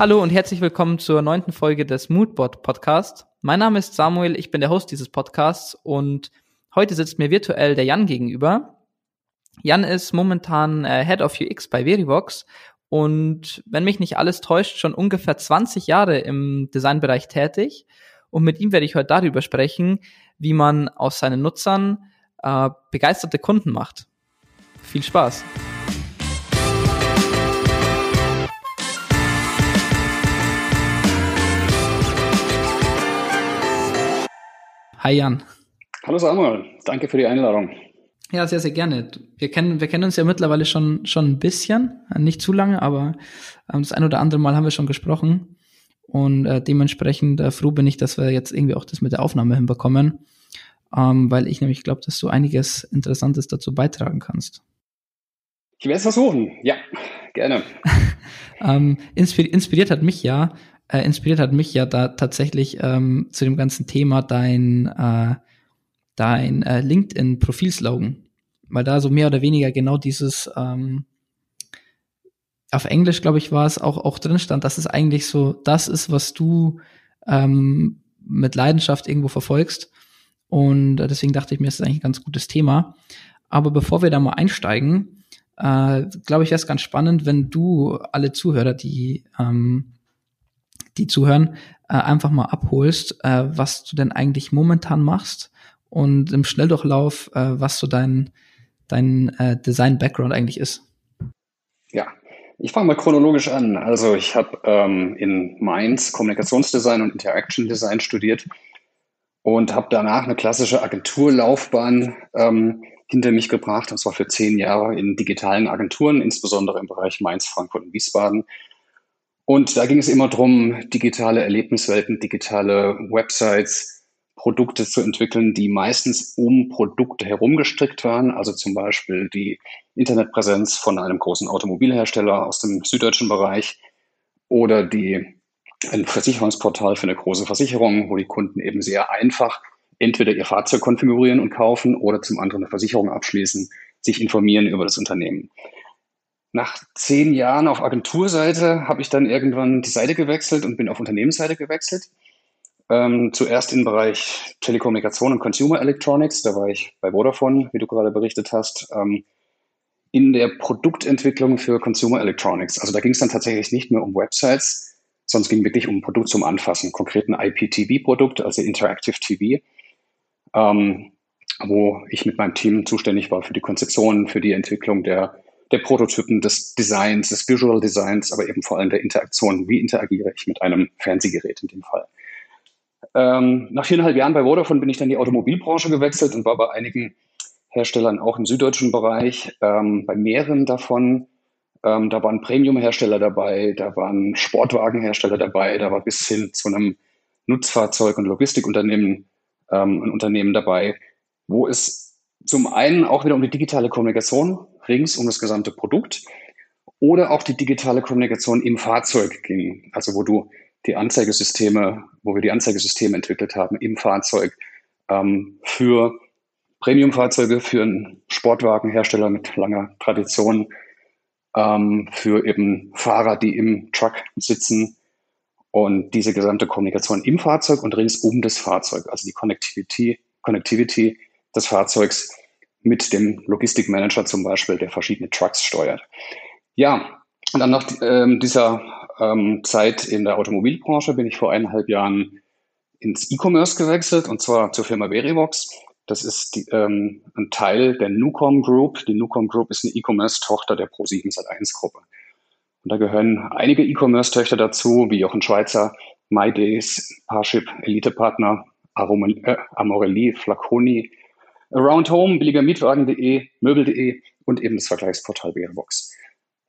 Hallo und herzlich willkommen zur neunten Folge des Moodbot Podcast. Mein Name ist Samuel, ich bin der Host dieses Podcasts und heute sitzt mir virtuell der Jan gegenüber. Jan ist momentan äh, Head of UX bei Verivox und wenn mich nicht alles täuscht, schon ungefähr 20 Jahre im Designbereich tätig. Und mit ihm werde ich heute darüber sprechen, wie man aus seinen Nutzern äh, begeisterte Kunden macht. Viel Spaß! Hi Jan. Hallo Samuel, danke für die Einladung. Ja, sehr, sehr gerne. Wir kennen, wir kennen uns ja mittlerweile schon, schon ein bisschen, nicht zu lange, aber ähm, das ein oder andere Mal haben wir schon gesprochen. Und äh, dementsprechend äh, froh bin ich, dass wir jetzt irgendwie auch das mit der Aufnahme hinbekommen, ähm, weil ich nämlich glaube, dass du einiges Interessantes dazu beitragen kannst. Ich werde es versuchen, ja, gerne. ähm, inspiriert hat mich ja, äh, inspiriert hat mich ja da tatsächlich ähm, zu dem ganzen Thema dein, äh, dein äh, LinkedIn-Profilslogan. Weil da so mehr oder weniger genau dieses, ähm, auf Englisch, glaube ich, war es auch, auch drin stand, dass es eigentlich so das ist, was du ähm, mit Leidenschaft irgendwo verfolgst. Und deswegen dachte ich mir, es ist eigentlich ein ganz gutes Thema. Aber bevor wir da mal einsteigen, äh, glaube ich, wäre es ganz spannend, wenn du alle Zuhörer, die ähm, die zuhören, äh, einfach mal abholst, äh, was du denn eigentlich momentan machst und im Schnelldurchlauf, äh, was so dein, dein äh, Design-Background eigentlich ist. Ja, ich fange mal chronologisch an. Also ich habe ähm, in Mainz Kommunikationsdesign und Interaction Design studiert und habe danach eine klassische Agenturlaufbahn ähm, hinter mich gebracht, und zwar für zehn Jahre in digitalen Agenturen, insbesondere im Bereich Mainz, Frankfurt und Wiesbaden. Und da ging es immer darum, digitale Erlebniswelten, digitale Websites, Produkte zu entwickeln, die meistens um Produkte herum gestrickt waren. Also zum Beispiel die Internetpräsenz von einem großen Automobilhersteller aus dem süddeutschen Bereich oder die, ein Versicherungsportal für eine große Versicherung, wo die Kunden eben sehr einfach entweder ihr Fahrzeug konfigurieren und kaufen oder zum anderen eine Versicherung abschließen, sich informieren über das Unternehmen. Nach zehn Jahren auf Agenturseite habe ich dann irgendwann die Seite gewechselt und bin auf Unternehmensseite gewechselt. Ähm, zuerst im Bereich Telekommunikation und Consumer Electronics, da war ich bei Vodafone, wie du gerade berichtet hast, ähm, in der Produktentwicklung für Consumer Electronics. Also da ging es dann tatsächlich nicht mehr um Websites, sondern es ging wirklich um ein Produkt zum Anfassen, konkret ein IPTV-Produkt, also Interactive TV, ähm, wo ich mit meinem Team zuständig war für die Konzeption, für die Entwicklung der der Prototypen, des Designs, des Visual Designs, aber eben vor allem der Interaktion. Wie interagiere ich mit einem Fernsehgerät in dem Fall? Ähm, nach viereinhalb Jahren bei Vodafone bin ich dann in die Automobilbranche gewechselt und war bei einigen Herstellern auch im süddeutschen Bereich, ähm, bei mehreren davon. Ähm, da waren Premium-Hersteller dabei, da waren Sportwagenhersteller dabei, da war bis hin zu einem Nutzfahrzeug- und Logistikunternehmen ähm, ein Unternehmen dabei, wo es zum einen auch wieder um die digitale Kommunikation rings um das gesamte Produkt oder auch die digitale Kommunikation im Fahrzeug ging, also wo du die Anzeigesysteme, wo wir die Anzeigesysteme entwickelt haben im Fahrzeug ähm, für Premium-Fahrzeuge, für einen Sportwagenhersteller mit langer Tradition, ähm, für eben Fahrer, die im Truck sitzen und diese gesamte Kommunikation im Fahrzeug und rings um das Fahrzeug, also die Connectivity, Connectivity des Fahrzeugs mit dem Logistikmanager zum Beispiel, der verschiedene Trucks steuert. Ja, und dann nach ähm, dieser ähm, Zeit in der Automobilbranche bin ich vor eineinhalb Jahren ins E-Commerce gewechselt und zwar zur Firma Verivox. Das ist die, ähm, ein Teil der Nucom Group. Die Nucom Group ist eine E-Commerce-Tochter der Pro7 Sat1-Gruppe. Und da gehören einige E-Commerce-Töchter dazu, wie auch ein Schweizer, MyDays, Parship, Elite-Partner, äh, Amorelli, Flaconi, Around Home, billigermietwagen.de, möbel.de und eben das Vergleichsportal Verivox.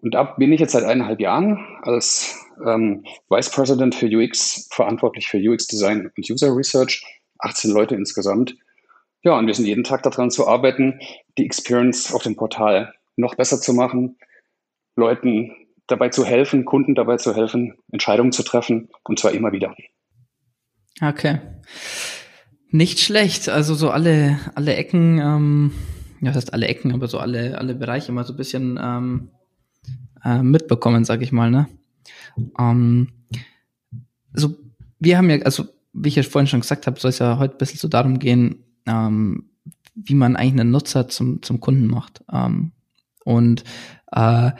Und da bin ich jetzt seit eineinhalb Jahren als ähm, Vice President für UX verantwortlich für UX Design und User Research, 18 Leute insgesamt. Ja, und wir sind jeden Tag daran zu arbeiten, die Experience auf dem Portal noch besser zu machen, Leuten dabei zu helfen, Kunden dabei zu helfen, Entscheidungen zu treffen und zwar immer wieder. Okay. Nicht schlecht. Also so alle, alle Ecken, ähm, ja, das heißt alle Ecken, aber so alle, alle Bereiche mal so ein bisschen ähm, äh, mitbekommen, sag ich mal, ne? Ähm, also wir haben ja, also wie ich ja vorhin schon gesagt habe, soll es ja heute ein bisschen so darum gehen, ähm, wie man eigentlich einen Nutzer zum, zum Kunden macht. Ähm, und äh,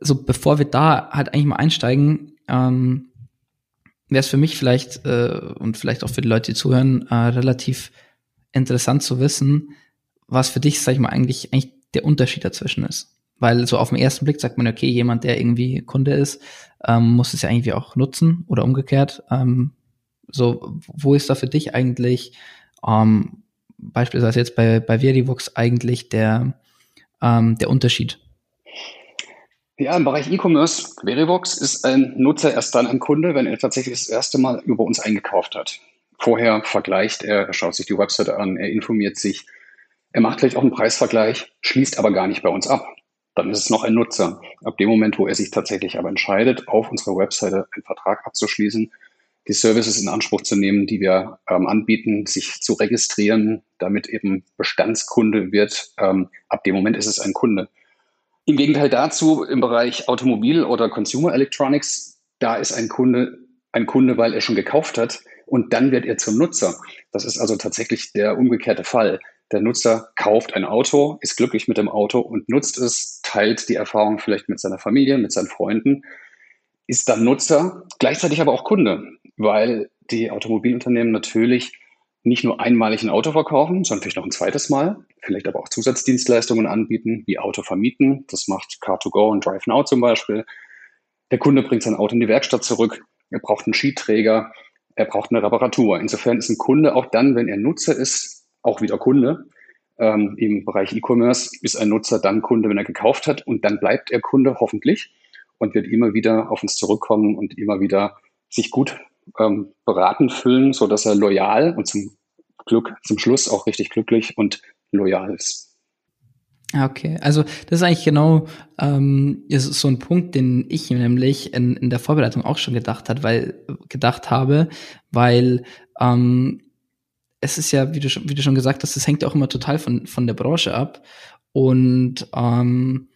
so bevor wir da halt eigentlich mal einsteigen, ähm, wäre es für mich vielleicht äh, und vielleicht auch für die Leute, die zuhören, äh, relativ interessant zu wissen, was für dich, sag ich mal, eigentlich, eigentlich der Unterschied dazwischen ist. Weil so auf den ersten Blick sagt man, okay, jemand, der irgendwie Kunde ist, ähm, muss es ja irgendwie auch nutzen oder umgekehrt. Ähm, so, wo ist da für dich eigentlich ähm, beispielsweise jetzt bei, bei Verivox eigentlich der, ähm, der Unterschied? Ja, im Bereich E-Commerce, Verivox ist ein Nutzer erst dann ein Kunde, wenn er tatsächlich das erste Mal über uns eingekauft hat. Vorher vergleicht er, er schaut sich die Webseite an, er informiert sich, er macht vielleicht auch einen Preisvergleich, schließt aber gar nicht bei uns ab. Dann ist es noch ein Nutzer. Ab dem Moment, wo er sich tatsächlich aber entscheidet, auf unserer Webseite einen Vertrag abzuschließen, die Services in Anspruch zu nehmen, die wir ähm, anbieten, sich zu registrieren, damit eben Bestandskunde wird. Ähm, ab dem Moment ist es ein Kunde. Im Gegenteil dazu, im Bereich Automobil oder Consumer Electronics, da ist ein Kunde ein Kunde, weil er schon gekauft hat und dann wird er zum Nutzer. Das ist also tatsächlich der umgekehrte Fall. Der Nutzer kauft ein Auto, ist glücklich mit dem Auto und nutzt es, teilt die Erfahrung vielleicht mit seiner Familie, mit seinen Freunden, ist dann Nutzer, gleichzeitig aber auch Kunde weil die Automobilunternehmen natürlich nicht nur einmalig ein Auto verkaufen, sondern vielleicht noch ein zweites Mal, vielleicht aber auch Zusatzdienstleistungen anbieten, wie Auto vermieten. Das macht Car2Go und Drive Now zum Beispiel. Der Kunde bringt sein Auto in die Werkstatt zurück. Er braucht einen Skiträger. Er braucht eine Reparatur. Insofern ist ein Kunde auch dann, wenn er Nutzer ist, auch wieder Kunde. Ähm, Im Bereich E-Commerce ist ein Nutzer dann Kunde, wenn er gekauft hat. Und dann bleibt er Kunde hoffentlich und wird immer wieder auf uns zurückkommen und immer wieder sich gut ähm, beraten fühlen, so dass er loyal und zum Glück, zum Schluss auch richtig glücklich und loyal ist. Okay, also das ist eigentlich genau ähm, ist so ein Punkt, den ich nämlich in, in der Vorbereitung auch schon gedacht hat, weil gedacht habe, weil ähm, es ist ja, wie du, schon, wie du schon gesagt hast, das hängt auch immer total von, von der Branche ab. Und ähm,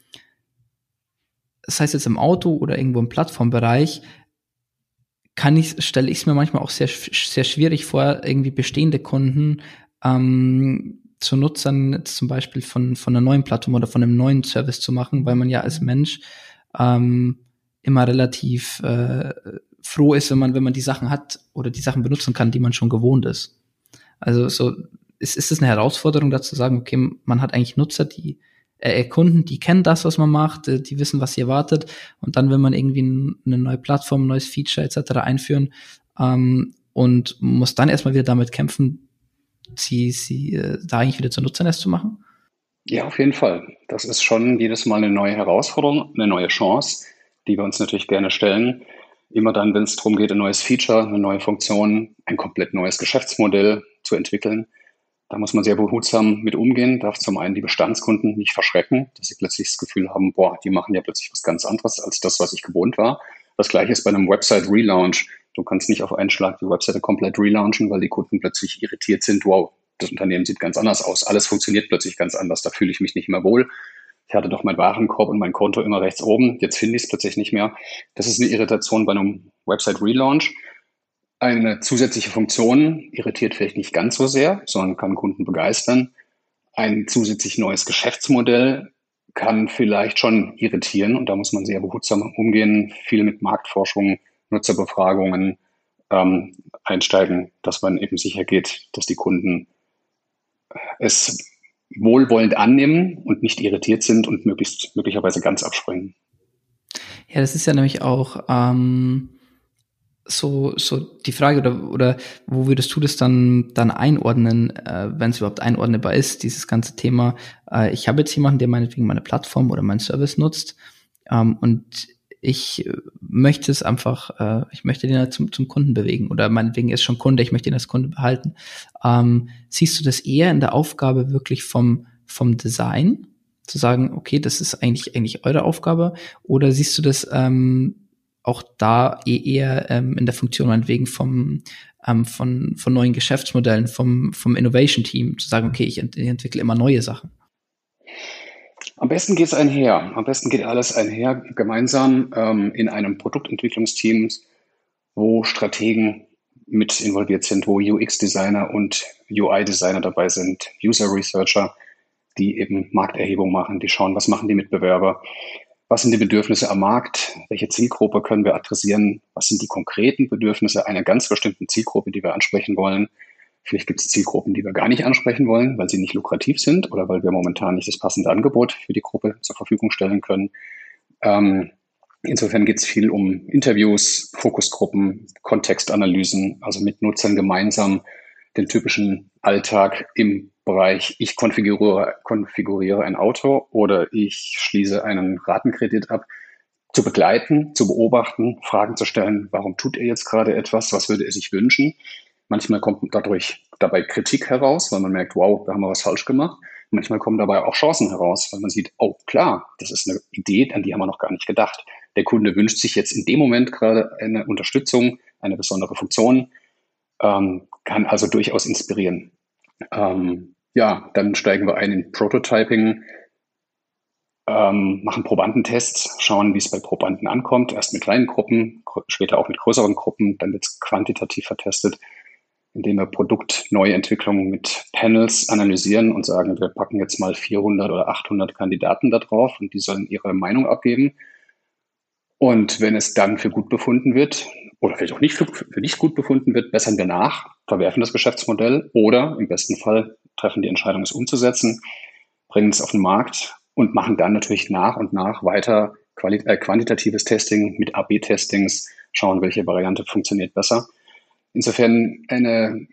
das heißt jetzt im Auto oder irgendwo im Plattformbereich, kann ich, stelle ich es mir manchmal auch sehr, sehr schwierig vor, irgendwie bestehende Kunden ähm, zu Nutzern zum Beispiel von, von einer neuen Plattform oder von einem neuen Service zu machen, weil man ja als Mensch ähm, immer relativ äh, froh ist, wenn man, wenn man die Sachen hat oder die Sachen benutzen kann, die man schon gewohnt ist. Also so ist, ist es eine Herausforderung, dazu zu sagen, okay, man hat eigentlich Nutzer, die äh, Kunden, die kennen das, was man macht, äh, die wissen, was sie erwartet. Und dann, wenn man irgendwie eine neue Plattform, ein neues Feature etc. einführen ähm, und muss dann erstmal wieder damit kämpfen, sie, sie äh, da eigentlich wieder zu Nutzern erst zu machen? Ja, auf jeden Fall. Das ist schon jedes Mal eine neue Herausforderung, eine neue Chance, die wir uns natürlich gerne stellen. Immer dann, wenn es darum geht, ein neues Feature, eine neue Funktion, ein komplett neues Geschäftsmodell zu entwickeln, da muss man sehr behutsam mit umgehen, darf zum einen die Bestandskunden nicht verschrecken, dass sie plötzlich das Gefühl haben, boah, die machen ja plötzlich was ganz anderes als das, was ich gewohnt war. Das gleiche ist bei einem Website-Relaunch. Du kannst nicht auf einen Schlag die Webseite komplett relaunchen, weil die Kunden plötzlich irritiert sind, wow, das Unternehmen sieht ganz anders aus, alles funktioniert plötzlich ganz anders, da fühle ich mich nicht mehr wohl. Ich hatte doch meinen Warenkorb und mein Konto immer rechts oben, jetzt finde ich es plötzlich nicht mehr. Das ist eine Irritation bei einem Website-Relaunch. Eine zusätzliche Funktion irritiert vielleicht nicht ganz so sehr, sondern kann Kunden begeistern. Ein zusätzlich neues Geschäftsmodell kann vielleicht schon irritieren und da muss man sehr behutsam umgehen, viel mit Marktforschung, Nutzerbefragungen ähm, einsteigen, dass man eben sicher geht, dass die Kunden es wohlwollend annehmen und nicht irritiert sind und möglichst möglicherweise ganz abspringen. Ja, das ist ja nämlich auch ähm, so, so die Frage oder, oder wo würdest du das dann, dann einordnen, äh, wenn es überhaupt einordnenbar ist, dieses ganze Thema. Äh, ich habe jetzt jemanden, der meinetwegen meine Plattform oder meinen Service nutzt ähm, und ich möchte es einfach, äh, ich möchte den halt zum, zum Kunden bewegen oder meinetwegen ist schon Kunde, ich möchte ihn als Kunde behalten. Ähm, siehst du das eher in der Aufgabe wirklich vom, vom Design, zu sagen, okay, das ist eigentlich, eigentlich eure Aufgabe, oder siehst du das ähm, auch da eh eher ähm, in der Funktion meinetwegen vom, ähm, von, von neuen Geschäftsmodellen, vom, vom Innovation-Team, zu sagen, okay, ich, ent ich entwickle immer neue Sachen. Am besten geht es einher. Am besten geht alles einher gemeinsam ähm, in einem Produktentwicklungsteam, wo Strategen mit involviert sind, wo UX-Designer und UI-Designer dabei sind, User-Researcher, die eben Markterhebung machen, die schauen, was machen die Mitbewerber, was sind die Bedürfnisse am Markt, welche Zielgruppe können wir adressieren, was sind die konkreten Bedürfnisse einer ganz bestimmten Zielgruppe, die wir ansprechen wollen. Vielleicht gibt es Zielgruppen, die wir gar nicht ansprechen wollen, weil sie nicht lukrativ sind oder weil wir momentan nicht das passende Angebot für die Gruppe zur Verfügung stellen können. Ähm, insofern geht es viel um Interviews, Fokusgruppen, Kontextanalysen, also mit Nutzern gemeinsam den typischen Alltag im Bereich, ich konfiguriere, konfiguriere ein Auto oder ich schließe einen Ratenkredit ab, zu begleiten, zu beobachten, Fragen zu stellen, warum tut er jetzt gerade etwas, was würde er sich wünschen. Manchmal kommt dadurch dabei Kritik heraus, weil man merkt, wow, da haben wir was falsch gemacht. Manchmal kommen dabei auch Chancen heraus, weil man sieht, oh klar, das ist eine Idee, an die haben wir noch gar nicht gedacht. Der Kunde wünscht sich jetzt in dem Moment gerade eine Unterstützung, eine besondere Funktion, ähm, kann also durchaus inspirieren. Ähm, ja, dann steigen wir ein in Prototyping, ähm, machen Probandentests, schauen, wie es bei Probanden ankommt. Erst mit kleinen Gruppen, später auch mit größeren Gruppen. Dann wird es quantitativ vertestet, indem wir Produktneuentwicklungen mit Panels analysieren und sagen, wir packen jetzt mal 400 oder 800 Kandidaten da drauf und die sollen ihre Meinung abgeben. Und wenn es dann für gut befunden wird, oder vielleicht auch nicht für, für nicht gut befunden wird, bessern wir nach, verwerfen das Geschäftsmodell oder im besten Fall treffen die Entscheidung, es umzusetzen, bringen es auf den Markt und machen dann natürlich nach und nach weiter äh, quantitatives Testing mit AB-Testings, schauen, welche Variante funktioniert besser. Insofern eine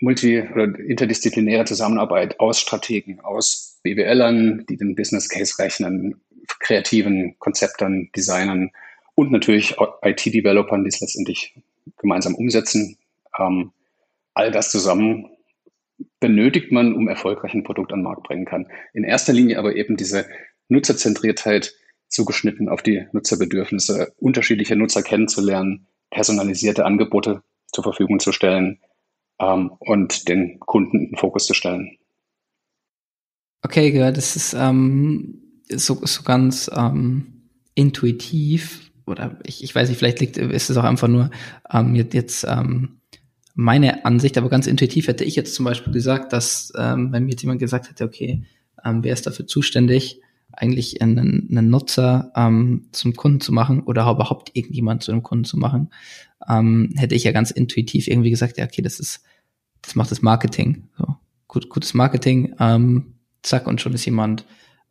multi- oder interdisziplinäre Zusammenarbeit aus Strategen, aus BWLern, die den Business Case rechnen, kreativen Konzeptern, Designern und natürlich IT-Developern, die es letztendlich gemeinsam umsetzen. Ähm, all das zusammen benötigt man, um erfolgreich ein Produkt an den Markt bringen kann. In erster Linie aber eben diese Nutzerzentriertheit zugeschnitten auf die Nutzerbedürfnisse, unterschiedliche Nutzer kennenzulernen, personalisierte Angebote zur Verfügung zu stellen ähm, und den Kunden in den Fokus zu stellen. Okay, das ist ähm, so, so ganz ähm, intuitiv oder ich, ich weiß nicht, vielleicht liegt, ist es auch einfach nur ähm, jetzt, jetzt ähm, meine Ansicht, aber ganz intuitiv hätte ich jetzt zum Beispiel gesagt, dass ähm, wenn mir jetzt jemand gesagt hätte, okay, ähm, wer ist dafür zuständig, eigentlich einen, einen Nutzer ähm, zum Kunden zu machen oder überhaupt irgendjemand zu einem Kunden zu machen, ähm, hätte ich ja ganz intuitiv irgendwie gesagt, ja, okay, das ist, das macht das Marketing. So, gut, gutes Marketing, ähm, zack, und schon ist jemand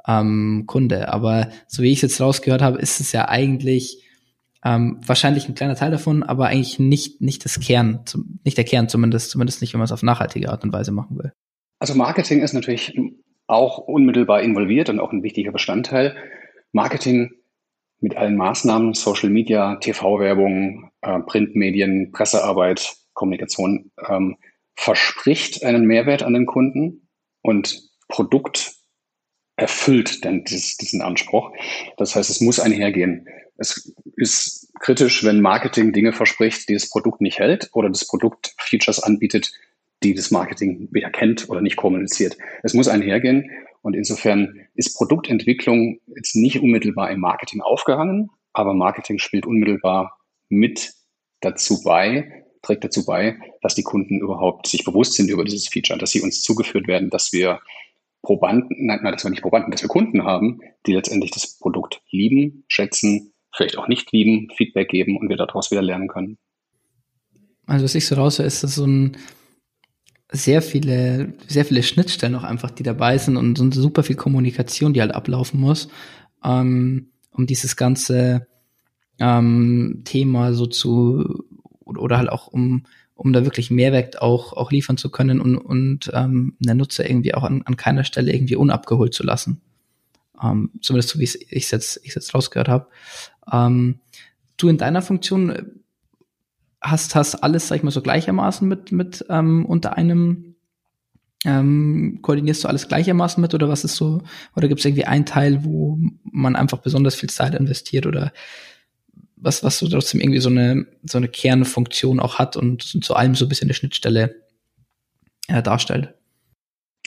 ähm, Kunde. Aber so wie ich es jetzt rausgehört habe, ist es ja eigentlich ähm, wahrscheinlich ein kleiner Teil davon, aber eigentlich nicht, nicht das Kern, zum, nicht der Kern zumindest, zumindest nicht, wenn man es auf nachhaltige Art und Weise machen will. Also Marketing ist natürlich auch unmittelbar involviert und auch ein wichtiger Bestandteil. Marketing mit allen Maßnahmen, Social Media, TV-Werbung, äh, Printmedien, Pressearbeit, Kommunikation, ähm, verspricht einen Mehrwert an den Kunden und Produkt erfüllt dieses, diesen Anspruch. Das heißt, es muss einhergehen. Es ist kritisch, wenn Marketing Dinge verspricht, die das Produkt nicht hält oder das Produkt Features anbietet, die das Marketing weder kennt oder nicht kommuniziert. Es muss einhergehen und insofern ist Produktentwicklung jetzt nicht unmittelbar im Marketing aufgehangen, aber Marketing spielt unmittelbar mit dazu bei, trägt dazu bei, dass die Kunden überhaupt sich bewusst sind über dieses Feature, dass sie uns zugeführt werden, dass wir Probanden, nein, nein, dass wir nicht Probanden, dass wir Kunden haben, die letztendlich das Produkt lieben, schätzen, vielleicht auch nicht lieben, Feedback geben und wir daraus wieder lernen können. Also was ich so raushöre, ist das so ein sehr viele, sehr viele Schnittstellen auch einfach, die dabei sind und so super viel Kommunikation, die halt ablaufen muss, ähm, um dieses ganze ähm, Thema so zu oder halt auch um um da wirklich Mehrwert auch, auch liefern zu können und, und ähm, den Nutzer irgendwie auch an, an keiner Stelle irgendwie unabgeholt zu lassen. Ähm, zumindest so wie ich es jetzt, jetzt rausgehört habe. Ähm, du in deiner Funktion äh, hast, hast alles, sag ich mal, so gleichermaßen mit, mit ähm, unter einem ähm, koordinierst du alles gleichermaßen mit oder was ist so, oder gibt es irgendwie einen Teil, wo man einfach besonders viel Zeit investiert oder was, was so trotzdem irgendwie so eine, so eine Kernfunktion auch hat und zu allem so ein bisschen eine Schnittstelle äh, darstellt.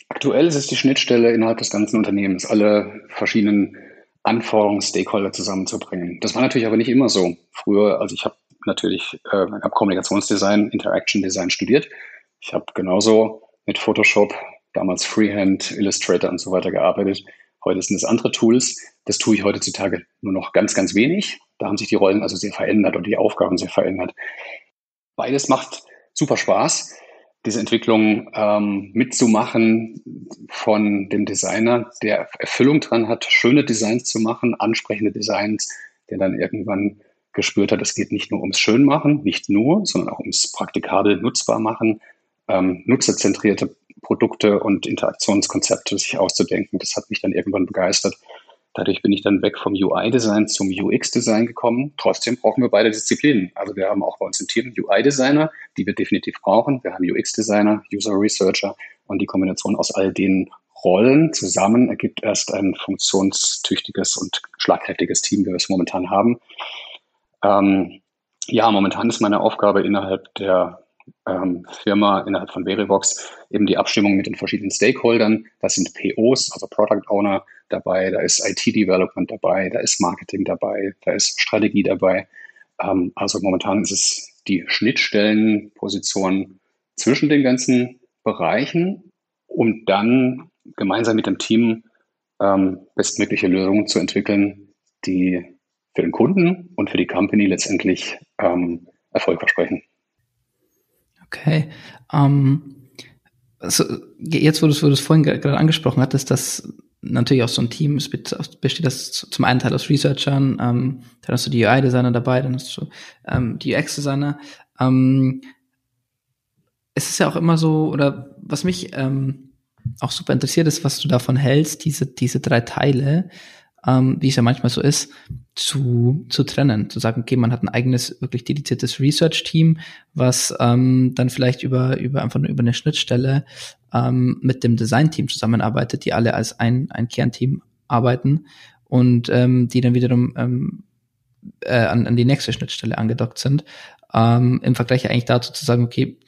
Aktuell ist es die Schnittstelle innerhalb des ganzen Unternehmens, alle verschiedenen Anforderungsstakeholder zusammenzubringen. Das war natürlich aber nicht immer so. Früher, also ich habe natürlich äh, hab Kommunikationsdesign, Interaction Design studiert. Ich habe genauso mit Photoshop, damals Freehand, Illustrator und so weiter gearbeitet. Heute sind es andere Tools. Das tue ich heutzutage nur noch ganz, ganz wenig. Da haben sich die Rollen also sehr verändert und die Aufgaben sehr verändert. Beides macht super Spaß diese Entwicklung ähm, mitzumachen von dem Designer, der Erfüllung dran hat, schöne Designs zu machen, ansprechende Designs, der dann irgendwann gespürt hat, es geht nicht nur ums Schönmachen, nicht nur, sondern auch ums praktikabel nutzbar machen, ähm, nutzerzentrierte Produkte und Interaktionskonzepte sich auszudenken. Das hat mich dann irgendwann begeistert. Dadurch bin ich dann weg vom UI-Design zum UX-Design gekommen. Trotzdem brauchen wir beide Disziplinen. Also wir haben auch bei uns im Team UI-Designer, die wir definitiv brauchen. Wir haben UX-Designer, User-Researcher und die Kombination aus all den Rollen zusammen ergibt erst ein funktionstüchtiges und schlagkräftiges Team, wie wir es momentan haben. Ähm, ja, momentan ist meine Aufgabe innerhalb der ähm, Firma, innerhalb von Verivox, eben die Abstimmung mit den verschiedenen Stakeholdern. Das sind POs, also Product Owner dabei, da ist IT-Development dabei, da ist Marketing dabei, da ist Strategie dabei. Ähm, also momentan ist es die Schnittstellenposition zwischen den ganzen Bereichen, um dann gemeinsam mit dem Team ähm, bestmögliche Lösungen zu entwickeln, die für den Kunden und für die Company letztendlich ähm, Erfolg versprechen. Okay. Ähm, also jetzt, wo du es vorhin gerade angesprochen hattest, dass natürlich auch so ein Team besteht das zum einen Teil aus Researchern, ähm, dann hast du die UI-Designer dabei, dann hast du ähm, die UX-Designer. Ähm, es ist ja auch immer so, oder was mich ähm, auch super interessiert ist, was du davon hältst, diese, diese drei Teile, ähm, wie es ja manchmal so ist, zu, zu trennen. Zu sagen, okay, man hat ein eigenes, wirklich dediziertes Research-Team, was ähm, dann vielleicht über, über einfach nur über eine Schnittstelle ähm, mit dem Design-Team zusammenarbeitet, die alle als ein, ein Kernteam arbeiten und ähm, die dann wiederum ähm, äh, an, an die nächste Schnittstelle angedockt sind. Ähm, Im Vergleich eigentlich dazu zu sagen, okay,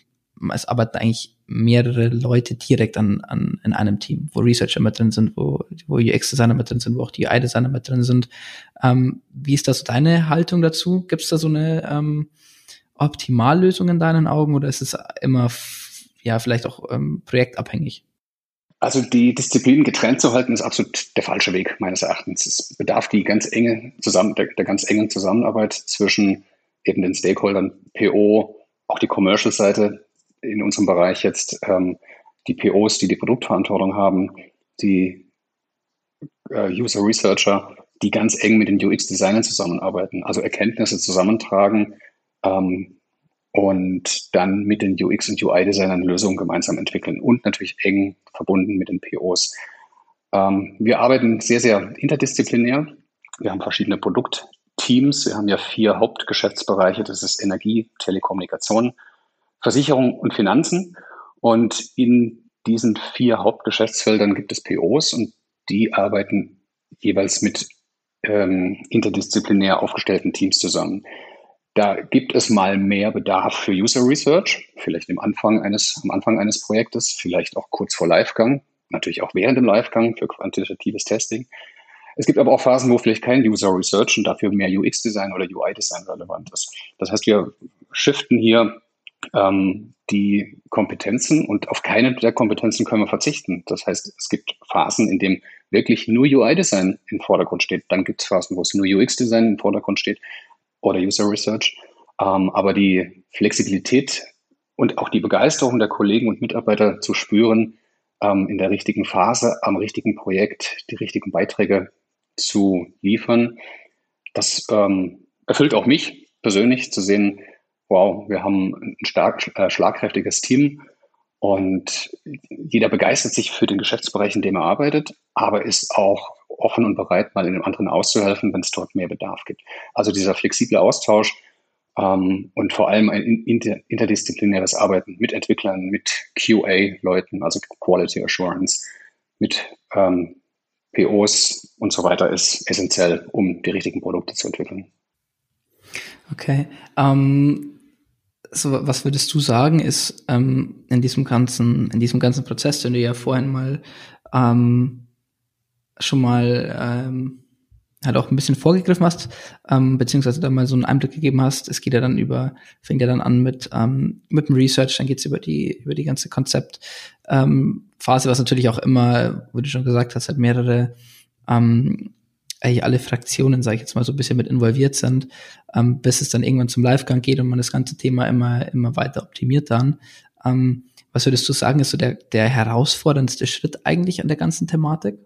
es arbeiten eigentlich mehrere Leute direkt an, an in einem Team, wo Researcher mit drin sind, wo, wo UX-Designer mit drin sind, wo auch die UI-Designer mit drin sind. Ähm, wie ist das deine Haltung dazu? Gibt es da so eine ähm, Optimallösung in deinen Augen oder ist es immer ja vielleicht auch ähm, projektabhängig? Also die Disziplinen getrennt zu halten, ist absolut der falsche Weg meines Erachtens. Es bedarf die ganz enge zusammen, der, der ganz engen Zusammenarbeit zwischen eben den Stakeholdern, PO, auch die Commercial-Seite, in unserem Bereich jetzt ähm, die POs, die die Produktverantwortung haben, die äh, User Researcher, die ganz eng mit den UX-Designern zusammenarbeiten, also Erkenntnisse zusammentragen ähm, und dann mit den UX- und UI-Designern Lösungen gemeinsam entwickeln und natürlich eng verbunden mit den POs. Ähm, wir arbeiten sehr, sehr interdisziplinär. Wir haben verschiedene Produktteams. Wir haben ja vier Hauptgeschäftsbereiche. Das ist Energie, Telekommunikation, Versicherung und Finanzen. Und in diesen vier Hauptgeschäftsfeldern gibt es POs und die arbeiten jeweils mit ähm, interdisziplinär aufgestellten Teams zusammen. Da gibt es mal mehr Bedarf für User Research, vielleicht im Anfang eines, am Anfang eines Projektes, vielleicht auch kurz vor Livegang, natürlich auch während dem Livegang für quantitatives Testing. Es gibt aber auch Phasen, wo vielleicht kein User Research und dafür mehr UX-Design oder UI-Design relevant ist. Das heißt, wir shiften hier ähm, die Kompetenzen und auf keine der Kompetenzen können wir verzichten. Das heißt, es gibt Phasen, in denen wirklich nur UI-Design im Vordergrund steht. Dann gibt es Phasen, wo es nur UX-Design im Vordergrund steht oder User Research. Ähm, aber die Flexibilität und auch die Begeisterung der Kollegen und Mitarbeiter zu spüren, ähm, in der richtigen Phase, am richtigen Projekt, die richtigen Beiträge zu liefern, das ähm, erfüllt auch mich persönlich zu sehen, wow, wir haben ein stark äh, schlagkräftiges Team und jeder begeistert sich für den Geschäftsbereich, in dem er arbeitet, aber ist auch offen und bereit, mal in einem anderen auszuhelfen, wenn es dort mehr Bedarf gibt. Also dieser flexible Austausch ähm, und vor allem ein inter interdisziplinäres Arbeiten mit Entwicklern, mit QA-Leuten, also Quality Assurance, mit ähm, POs und so weiter ist essentiell, um die richtigen Produkte zu entwickeln. Okay. Ähm, so, was würdest du sagen, ist ähm, in diesem ganzen, in diesem ganzen Prozess, den du ja vorhin mal ähm, schon mal ähm, halt auch ein bisschen vorgegriffen hast, ähm, beziehungsweise da mal so einen Einblick gegeben hast. Es geht ja dann über, fängt ja dann an mit, ähm, mit dem Research, dann geht's über die, über die ganze Konzeptphase, ähm, Phase, was natürlich auch immer, wo du schon gesagt hast, halt mehrere, ähm, eigentlich alle Fraktionen, sage ich jetzt mal, so ein bisschen mit involviert sind, ähm, bis es dann irgendwann zum Livegang geht und man das ganze Thema immer, immer weiter optimiert dann. Ähm, was würdest du sagen, ist so der, der herausforderndste Schritt eigentlich an der ganzen Thematik?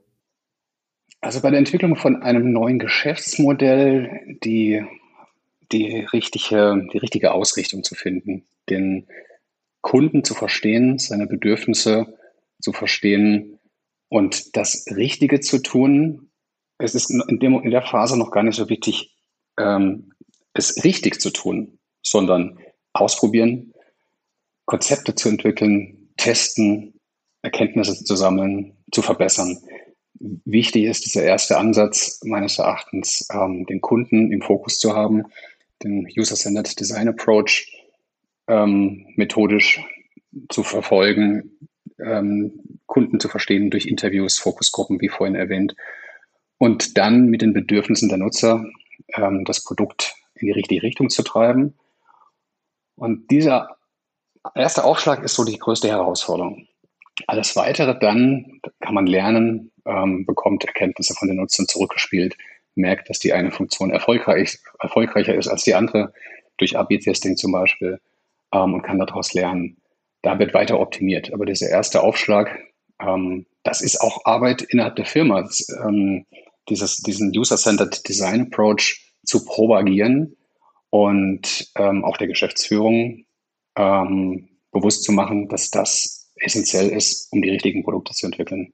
Also bei der Entwicklung von einem neuen Geschäftsmodell die, die, richtige, die richtige Ausrichtung zu finden, den Kunden zu verstehen, seine Bedürfnisse zu verstehen und das Richtige zu tun. Es ist in, dem, in der Phase noch gar nicht so wichtig, ähm, es richtig zu tun, sondern ausprobieren, Konzepte zu entwickeln, testen, Erkenntnisse zu sammeln, zu verbessern. Wichtig ist dieser erste Ansatz meines Erachtens, ähm, den Kunden im Fokus zu haben, den User-Centered Design Approach ähm, methodisch zu verfolgen, ähm, Kunden zu verstehen durch Interviews, Fokusgruppen, wie vorhin erwähnt, und dann mit den Bedürfnissen der Nutzer ähm, das Produkt in die richtige Richtung zu treiben. Und dieser erste Aufschlag ist so die größte Herausforderung. Alles weitere dann kann man lernen, ähm, bekommt Erkenntnisse von den Nutzern zurückgespielt, merkt, dass die eine Funktion erfolgreich, erfolgreicher ist als die andere, durch AB-Testing zum Beispiel, ähm, und kann daraus lernen. Da wird weiter optimiert. Aber dieser erste Aufschlag, ähm, das ist auch Arbeit innerhalb der Firma. Das, ähm, dieses, diesen User-Centered Design Approach zu propagieren und ähm, auch der Geschäftsführung ähm, bewusst zu machen, dass das essentiell ist, um die richtigen Produkte zu entwickeln.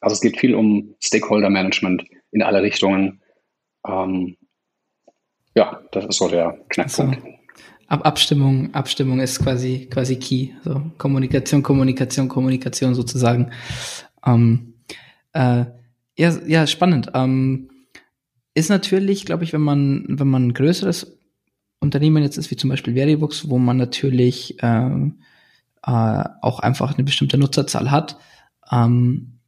Also es geht viel um Stakeholder-Management in alle Richtungen. Ähm, ja, das ist so der Knackpunkt. Also, Ab Abstimmung, Abstimmung ist quasi quasi Key. So Kommunikation, Kommunikation, Kommunikation sozusagen. Ähm, äh, ja, ja, spannend. Ähm, ist natürlich, glaube ich, wenn man wenn man ein größeres Unternehmen jetzt ist, wie zum Beispiel Veribooks, wo man natürlich ähm, äh, auch einfach eine bestimmte Nutzerzahl hat. Ähm,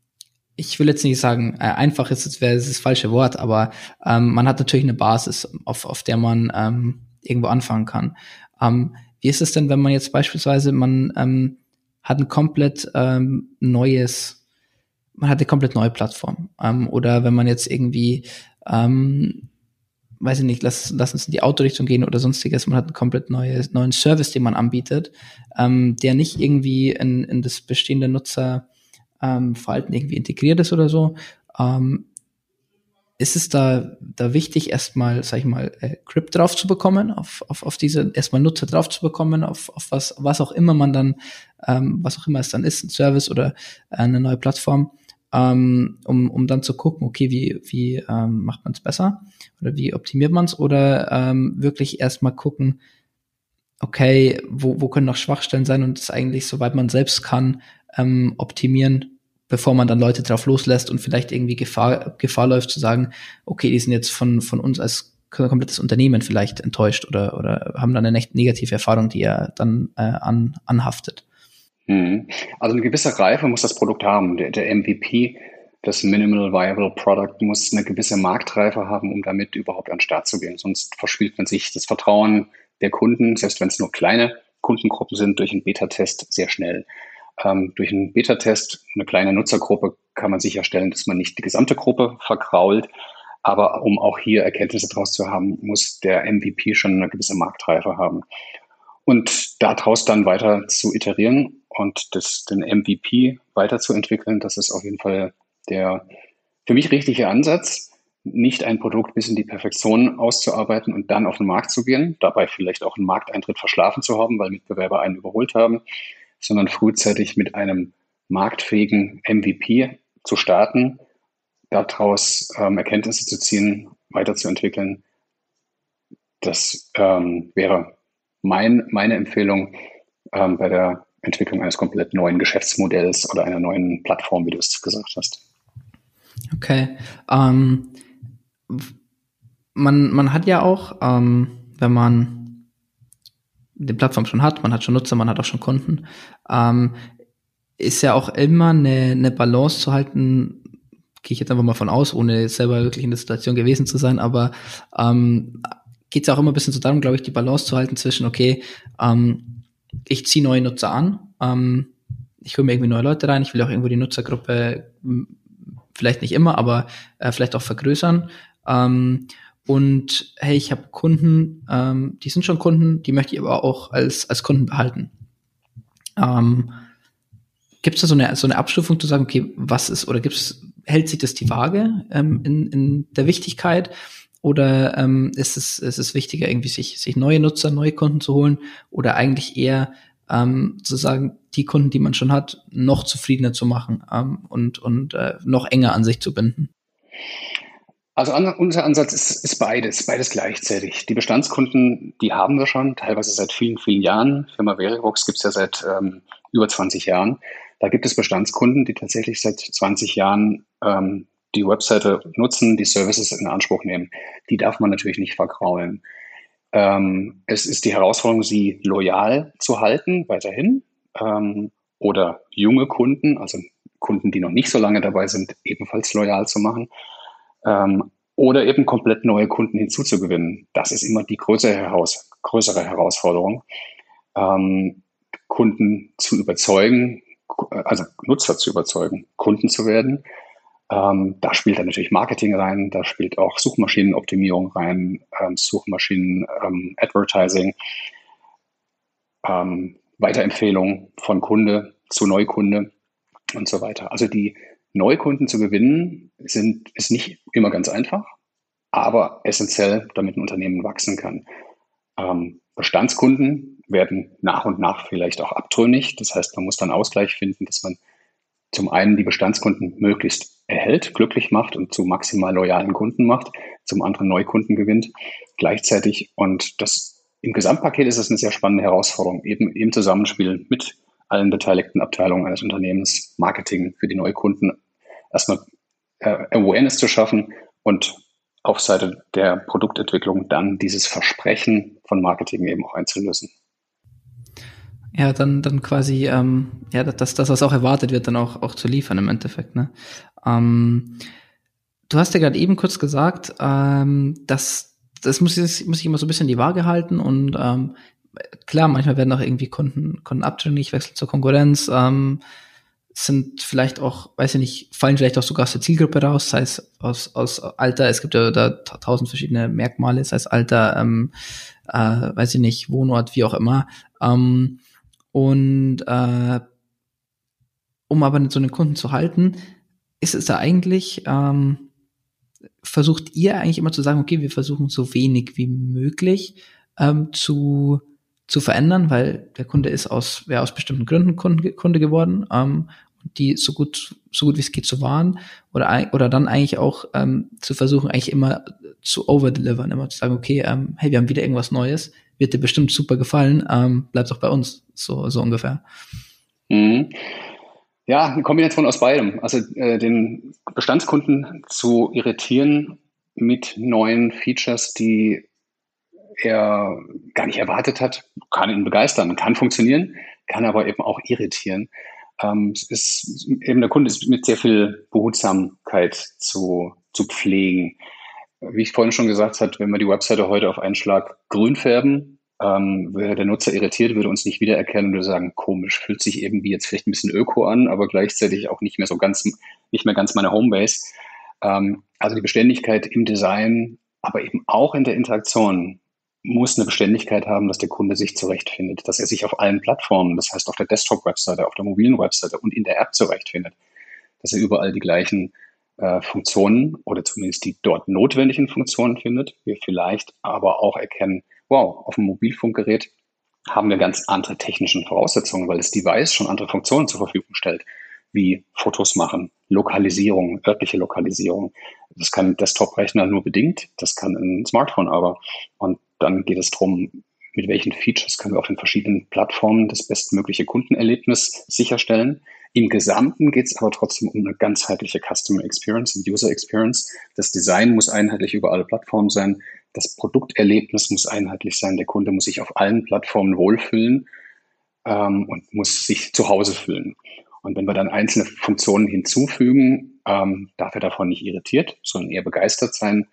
ich will jetzt nicht sagen, äh, einfach ist es wäre das falsche Wort, aber ähm, man hat natürlich eine Basis, auf, auf der man ähm, irgendwo anfangen kann. Ähm, wie ist es denn, wenn man jetzt beispielsweise, man ähm, hat ein komplett ähm, neues, man hat eine komplett neue Plattform. Ähm, oder wenn man jetzt irgendwie ähm, weiß ich nicht, lass, lass uns in die Autorichtung gehen oder sonstiges. Man hat einen komplett neues, neuen Service, den man anbietet, ähm, der nicht irgendwie in, in das bestehende Nutzerverhalten ähm, irgendwie integriert ist oder so. Ähm, ist es da, da wichtig, erstmal, sag ich mal, äh, Crypt drauf zu bekommen, auf, auf, auf diese, erstmal Nutzer drauf zu bekommen, auf, auf was, was auch immer man dann, ähm, was auch immer es dann ist, ein Service oder äh, eine neue Plattform ähm, um, um dann zu gucken, okay, wie, wie ähm, macht man es besser oder wie optimiert man es oder ähm, wirklich erstmal gucken, okay, wo, wo können noch Schwachstellen sein und es eigentlich, soweit man selbst kann, ähm, optimieren, bevor man dann Leute drauf loslässt und vielleicht irgendwie Gefahr, Gefahr läuft zu sagen, okay, die sind jetzt von, von uns als komplettes Unternehmen vielleicht enttäuscht oder, oder haben dann eine negative Erfahrung, die er dann äh, an, anhaftet. Mhm. Also eine gewisse Reife muss das Produkt haben. Der, der MVP, das Minimal Viable Product, muss eine gewisse Marktreife haben, um damit überhaupt an den Start zu gehen. Sonst verspielt man sich das Vertrauen der Kunden, selbst wenn es nur kleine Kundengruppen sind, durch einen Beta-Test sehr schnell. Ähm, durch einen Beta-Test, eine kleine Nutzergruppe, kann man sicherstellen, dass man nicht die gesamte Gruppe verkrault. Aber um auch hier Erkenntnisse daraus zu haben, muss der MVP schon eine gewisse Marktreife haben. Und daraus dann weiter zu iterieren und das, den MVP weiterzuentwickeln, das ist auf jeden Fall der für mich richtige Ansatz, nicht ein Produkt bis in die Perfektion auszuarbeiten und dann auf den Markt zu gehen, dabei vielleicht auch einen Markteintritt verschlafen zu haben, weil Mitbewerber einen überholt haben, sondern frühzeitig mit einem marktfähigen MVP zu starten, daraus ähm, Erkenntnisse zu ziehen, weiterzuentwickeln. Das ähm, wäre mein, meine Empfehlung ähm, bei der Entwicklung eines komplett neuen Geschäftsmodells oder einer neuen Plattform, wie du es gesagt hast. Okay. Ähm, man, man hat ja auch, ähm, wenn man die Plattform schon hat, man hat schon Nutzer, man hat auch schon Kunden, ähm, ist ja auch immer eine, eine Balance zu halten, gehe ich jetzt einfach mal von aus, ohne selber wirklich in der Situation gewesen zu sein, aber ähm, geht es auch immer ein bisschen so darum, glaube ich, die Balance zu halten zwischen, okay, ähm, ich ziehe neue Nutzer an, ähm, ich hole mir irgendwie neue Leute rein, ich will auch irgendwo die Nutzergruppe vielleicht nicht immer, aber äh, vielleicht auch vergrößern. Ähm, und hey, ich habe Kunden, ähm, die sind schon Kunden, die möchte ich aber auch als, als Kunden behalten. Ähm, gibt es da so eine, so eine Abstufung zu sagen, okay, was ist, oder gibt's, hält sich das die Waage ähm, in, in der Wichtigkeit? Oder ähm, ist, es, ist es wichtiger, irgendwie sich, sich neue Nutzer, neue Kunden zu holen? Oder eigentlich eher ähm, sozusagen die Kunden, die man schon hat, noch zufriedener zu machen ähm, und, und äh, noch enger an sich zu binden? Also an, unser Ansatz ist, ist beides, beides gleichzeitig. Die Bestandskunden, die haben wir schon, teilweise seit vielen, vielen Jahren. Firma Verivox gibt es ja seit ähm, über 20 Jahren. Da gibt es Bestandskunden, die tatsächlich seit 20 Jahren ähm, die Webseite nutzen, die Services in Anspruch nehmen. Die darf man natürlich nicht vergraulen. Ähm, es ist die Herausforderung, sie loyal zu halten, weiterhin. Ähm, oder junge Kunden, also Kunden, die noch nicht so lange dabei sind, ebenfalls loyal zu machen ähm, oder eben komplett neue Kunden hinzuzugewinnen. Das ist immer die größere, heraus, größere Herausforderung, ähm, Kunden zu überzeugen, also Nutzer zu überzeugen, Kunden zu werden. Ähm, da spielt dann natürlich Marketing rein, da spielt auch Suchmaschinenoptimierung rein, ähm, Suchmaschinen, ähm, Advertising, ähm, Weiterempfehlung von Kunde zu Neukunde und so weiter. Also die Neukunden zu gewinnen, sind, ist nicht immer ganz einfach, aber essentiell, damit ein Unternehmen wachsen kann. Ähm, Bestandskunden werden nach und nach vielleicht auch abtrünnig. Das heißt, man muss dann Ausgleich finden, dass man zum einen die Bestandskunden möglichst erhält, glücklich macht und zu maximal loyalen Kunden macht, zum anderen Neukunden gewinnt gleichzeitig. Und das im Gesamtpaket ist es eine sehr spannende Herausforderung, eben im Zusammenspiel mit allen beteiligten Abteilungen eines Unternehmens, Marketing für die Neukunden, erstmal äh, Awareness zu schaffen und auf Seite der Produktentwicklung dann dieses Versprechen von Marketing eben auch einzulösen. Ja, dann, dann quasi, ähm, ja, das, das, was auch erwartet wird, dann auch, auch zu liefern im Endeffekt, ne? Ähm, du hast ja gerade eben kurz gesagt, ähm, dass das muss ich, muss ich immer so ein bisschen die Waage halten und ähm, klar, manchmal werden auch irgendwie Kunden, Kunden abtrünnig, wechseln zur Konkurrenz, ähm, sind vielleicht auch, weiß ich nicht, fallen vielleicht auch sogar aus der Zielgruppe raus, sei es aus, aus Alter, es gibt ja da tausend verschiedene Merkmale, sei es Alter, ähm, äh, weiß ich nicht, Wohnort, wie auch immer. Ähm, und äh, um aber so einen Kunden zu halten, ist es da eigentlich, ähm, versucht ihr eigentlich immer zu sagen, okay, wir versuchen so wenig wie möglich ähm, zu zu verändern, weil der Kunde ist aus, wäre aus bestimmten Gründen Kunde, Kunde geworden, ähm, die so gut, so gut wie es geht zu wahren oder, oder dann eigentlich auch ähm, zu versuchen, eigentlich immer zu overdelivern, immer zu sagen, okay, ähm, hey, wir haben wieder irgendwas Neues, wird dir bestimmt super gefallen, ähm, bleib doch bei uns, so, so ungefähr. Mhm. Ja, eine Kombination aus beidem. Also äh, den Bestandskunden zu irritieren mit neuen Features, die er gar nicht erwartet hat, kann ihn begeistern, kann funktionieren, kann aber eben auch irritieren. Ähm, es ist eben der Kunde ist mit sehr viel Behutsamkeit zu, zu pflegen. Wie ich vorhin schon gesagt habe, wenn wir die Webseite heute auf einen Schlag grün färben, ähm, wäre der Nutzer irritiert, würde uns nicht wiedererkennen und würde sagen, komisch, fühlt sich irgendwie jetzt vielleicht ein bisschen öko an, aber gleichzeitig auch nicht mehr so ganz, nicht mehr ganz meine Homebase. Ähm, also die Beständigkeit im Design, aber eben auch in der Interaktion muss eine Beständigkeit haben, dass der Kunde sich zurechtfindet, dass er sich auf allen Plattformen, das heißt auf der Desktop-Webseite, auf der mobilen Webseite und in der App zurechtfindet, dass er überall die gleichen äh, Funktionen oder zumindest die dort notwendigen Funktionen findet. Wir vielleicht aber auch erkennen, wow, auf dem Mobilfunkgerät haben wir ganz andere technischen Voraussetzungen, weil das Device schon andere Funktionen zur Verfügung stellt, wie Fotos machen, Lokalisierung, örtliche Lokalisierung. Das kann ein Desktop-Rechner nur bedingt, das kann ein Smartphone aber. Und dann geht es darum, mit welchen Features können wir auf den verschiedenen Plattformen das bestmögliche Kundenerlebnis sicherstellen. Im Gesamten geht es aber trotzdem um eine ganzheitliche Customer Experience und User Experience. Das Design muss einheitlich über alle Plattformen sein. Das Produkterlebnis muss einheitlich sein. Der Kunde muss sich auf allen Plattformen wohlfühlen ähm, und muss sich zu Hause fühlen. Und wenn wir dann einzelne Funktionen hinzufügen, ähm, darf er davon nicht irritiert, sondern eher begeistert sein,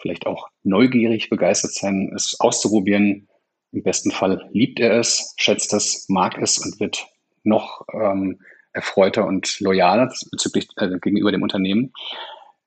vielleicht auch neugierig begeistert sein, es auszuprobieren. Im besten Fall liebt er es, schätzt es, mag es und wird noch ähm, erfreuter und loyaler bezüglich äh, gegenüber dem Unternehmen.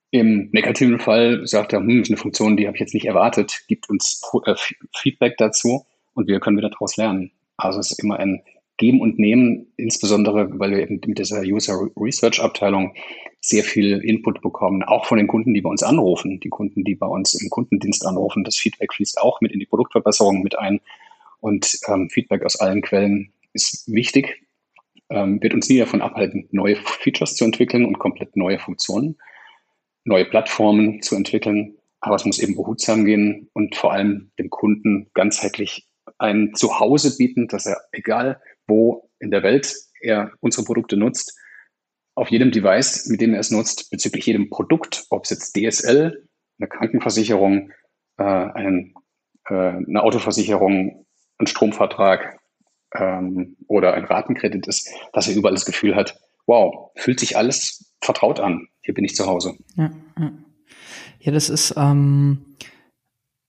Im negativen Fall sagt er, hm, ist eine Funktion, die habe ich jetzt nicht erwartet, gibt uns äh, Feedback dazu und wir können wieder daraus lernen. Also es ist immer ein Geben und Nehmen, insbesondere weil wir eben mit dieser User Research Abteilung sehr viel Input bekommen, auch von den Kunden, die bei uns anrufen, die Kunden, die bei uns im Kundendienst anrufen. Das Feedback fließt auch mit in die Produktverbesserung mit ein und ähm, Feedback aus allen Quellen ist wichtig, ähm, wird uns nie davon abhalten, neue Features zu entwickeln und komplett neue Funktionen, neue Plattformen zu entwickeln. Aber es muss eben behutsam gehen und vor allem dem Kunden ganzheitlich ein Zuhause bieten, dass er, egal wo in der Welt er unsere Produkte nutzt, auf jedem Device, mit dem er es nutzt, bezüglich jedem Produkt, ob es jetzt DSL, eine Krankenversicherung, äh, ein, äh, eine Autoversicherung, ein Stromvertrag ähm, oder ein Ratenkredit ist, dass er überall das Gefühl hat, wow, fühlt sich alles vertraut an. Hier bin ich zu Hause. Ja, ja. ja das ist, ähm,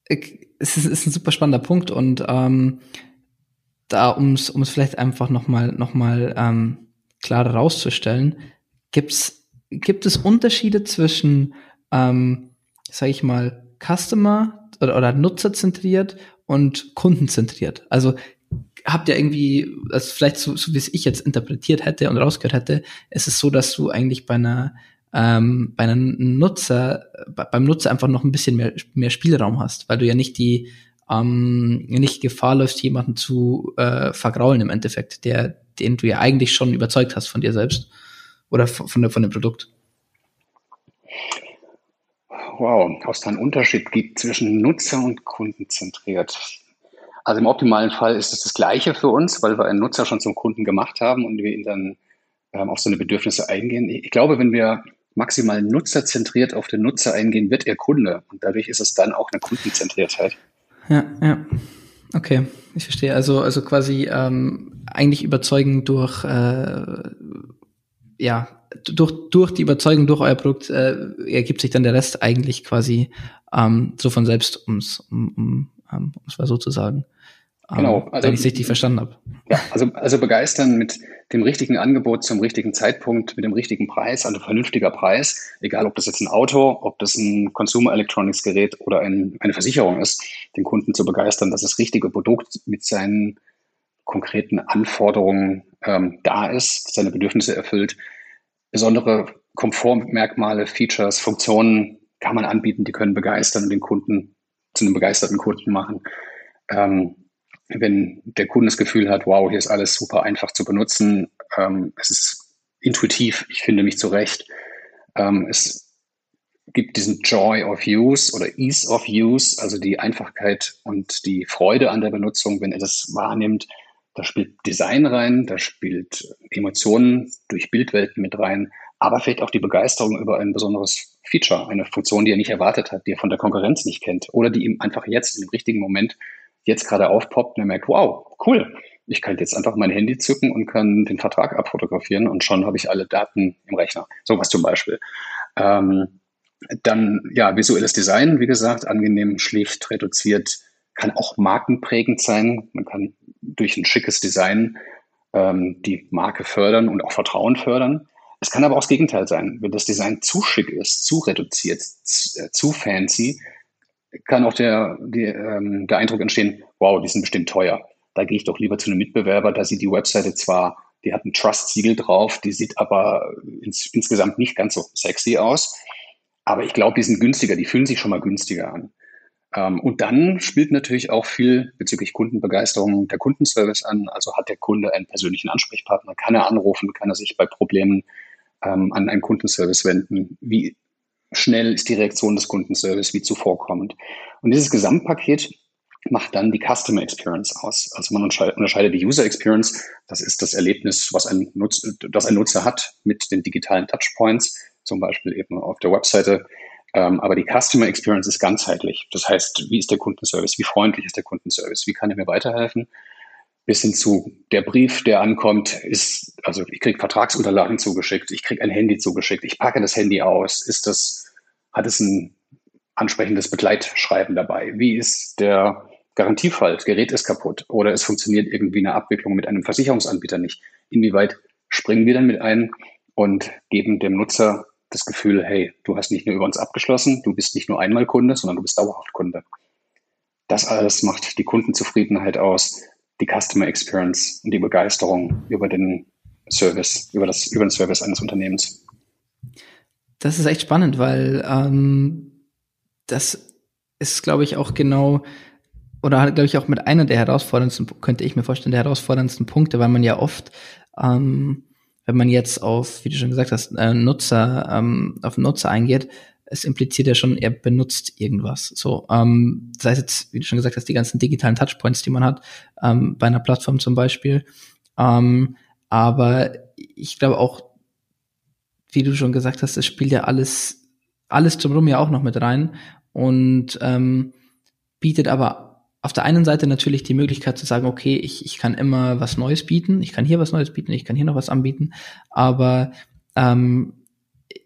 es ist, ist ein super spannender Punkt und ähm, da, um es vielleicht einfach nochmal noch mal, ähm, klarer rauszustellen, gibt's, gibt es Unterschiede zwischen, ähm, sage ich mal, Customer oder, oder nutzerzentriert und kundenzentriert? Also habt ihr irgendwie, also vielleicht so, so wie es ich jetzt interpretiert hätte und rausgehört hätte, ist es so, dass du eigentlich bei einer ähm, bei einem Nutzer, beim Nutzer einfach noch ein bisschen mehr, mehr Spielraum hast, weil du ja nicht die ähm, nicht Gefahr läufst, jemanden zu äh, vergraulen im Endeffekt, der, den du ja eigentlich schon überzeugt hast von dir selbst oder von, von dem Produkt. Wow, aus da einen Unterschied gibt zwischen Nutzer und kundenzentriert. Also im optimalen Fall ist es das Gleiche für uns, weil wir einen Nutzer schon zum Kunden gemacht haben und wir ihn dann ähm, auf seine Bedürfnisse eingehen. Ich glaube, wenn wir maximal nutzerzentriert auf den Nutzer eingehen, wird er Kunde. Und dadurch ist es dann auch eine Kundenzentriertheit. Ja, ja. Okay, ich verstehe. Also, also quasi ähm, eigentlich überzeugen durch, äh, ja, durch, durch die Überzeugung durch euer Produkt äh, ergibt sich dann der Rest eigentlich quasi ähm, so von selbst, ums, um, um, um, um es mal so zu sagen. Genau. Ähm, also, wenn ich es richtig verstanden habe. Ja, also, also begeistern mit dem richtigen Angebot zum richtigen Zeitpunkt, mit dem richtigen Preis, also vernünftiger Preis, egal ob das jetzt ein Auto, ob das ein Consumer Electronics Gerät oder ein, eine Versicherung ist, den Kunden zu begeistern, dass das richtige Produkt mit seinen konkreten Anforderungen ähm, da ist, seine Bedürfnisse erfüllt. Besondere Komfortmerkmale, Features, Funktionen kann man anbieten, die können begeistern und den Kunden zu einem begeisterten Kunden machen. Ähm, wenn der Kunde das Gefühl hat, wow, hier ist alles super einfach zu benutzen, ähm, es ist intuitiv, ich finde mich zurecht. Ähm, es gibt diesen Joy of Use oder Ease of Use, also die Einfachkeit und die Freude an der Benutzung, wenn er das wahrnimmt. Da spielt Design rein, da spielt Emotionen durch Bildwelten mit rein, aber vielleicht auch die Begeisterung über ein besonderes Feature, eine Funktion, die er nicht erwartet hat, die er von der Konkurrenz nicht kennt oder die ihm einfach jetzt im richtigen Moment jetzt gerade aufpoppt und er merkt, wow, cool, ich kann jetzt einfach mein Handy zücken und kann den Vertrag abfotografieren und schon habe ich alle Daten im Rechner. Sowas zum Beispiel. Ähm, dann, ja, visuelles Design, wie gesagt, angenehm, schlicht, reduziert, kann auch markenprägend sein. Man kann durch ein schickes Design ähm, die Marke fördern und auch Vertrauen fördern. Es kann aber auch das Gegenteil sein. Wenn das Design zu schick ist, zu reduziert, zu, äh, zu fancy, kann auch der, die, ähm, der Eindruck entstehen, wow, die sind bestimmt teuer. Da gehe ich doch lieber zu einem Mitbewerber, da sieht die Webseite zwar, die hat ein Trust-Siegel drauf, die sieht aber ins, insgesamt nicht ganz so sexy aus. Aber ich glaube, die sind günstiger, die fühlen sich schon mal günstiger an. Ähm, und dann spielt natürlich auch viel bezüglich Kundenbegeisterung der Kundenservice an. Also hat der Kunde einen persönlichen Ansprechpartner, kann er anrufen, kann er sich bei Problemen ähm, an einen Kundenservice wenden. Wie schnell ist die Reaktion des Kundenservice, wie zuvorkommend. Und dieses Gesamtpaket macht dann die Customer Experience aus. Also man unterscheidet die User Experience, das ist das Erlebnis, was ein, Nutz, das ein Nutzer hat mit den digitalen Touchpoints, zum Beispiel eben auf der Webseite. Ähm, aber die Customer Experience ist ganzheitlich. Das heißt, wie ist der Kundenservice? Wie freundlich ist der Kundenservice? Wie kann er mir weiterhelfen? Bis hin zu der Brief, der ankommt, ist, also ich kriege Vertragsunterlagen zugeschickt, ich kriege ein Handy zugeschickt, ich packe das Handy aus. Ist das, hat es ein ansprechendes Begleitschreiben dabei? Wie ist der Garantiefall, das Gerät ist kaputt oder es funktioniert irgendwie eine Abwicklung mit einem Versicherungsanbieter nicht. Inwieweit springen wir dann mit ein und geben dem Nutzer das Gefühl, hey, du hast nicht nur über uns abgeschlossen, du bist nicht nur einmal Kunde, sondern du bist dauerhaft Kunde. Das alles macht die Kundenzufriedenheit aus, die Customer Experience und die Begeisterung über den Service, über, das, über den Service eines Unternehmens. Das ist echt spannend, weil ähm, das ist, glaube ich, auch genau oder glaube ich, auch mit einer der herausforderndsten, könnte ich mir vorstellen, der herausforderndsten Punkte, weil man ja oft, ähm, wenn man jetzt auf, wie du schon gesagt hast, äh, Nutzer, ähm, auf Nutzer eingeht, es impliziert ja schon, er benutzt irgendwas. So, ähm, sei es jetzt, wie du schon gesagt hast, die ganzen digitalen Touchpoints, die man hat, ähm, bei einer Plattform zum Beispiel. Ähm, aber ich glaube auch, wie du schon gesagt hast, es spielt ja alles, alles drumherum ja auch noch mit rein und ähm, bietet aber auf der einen Seite natürlich die Möglichkeit zu sagen, okay, ich, ich kann immer was Neues bieten, ich kann hier was Neues bieten, ich kann hier noch was anbieten, aber ähm,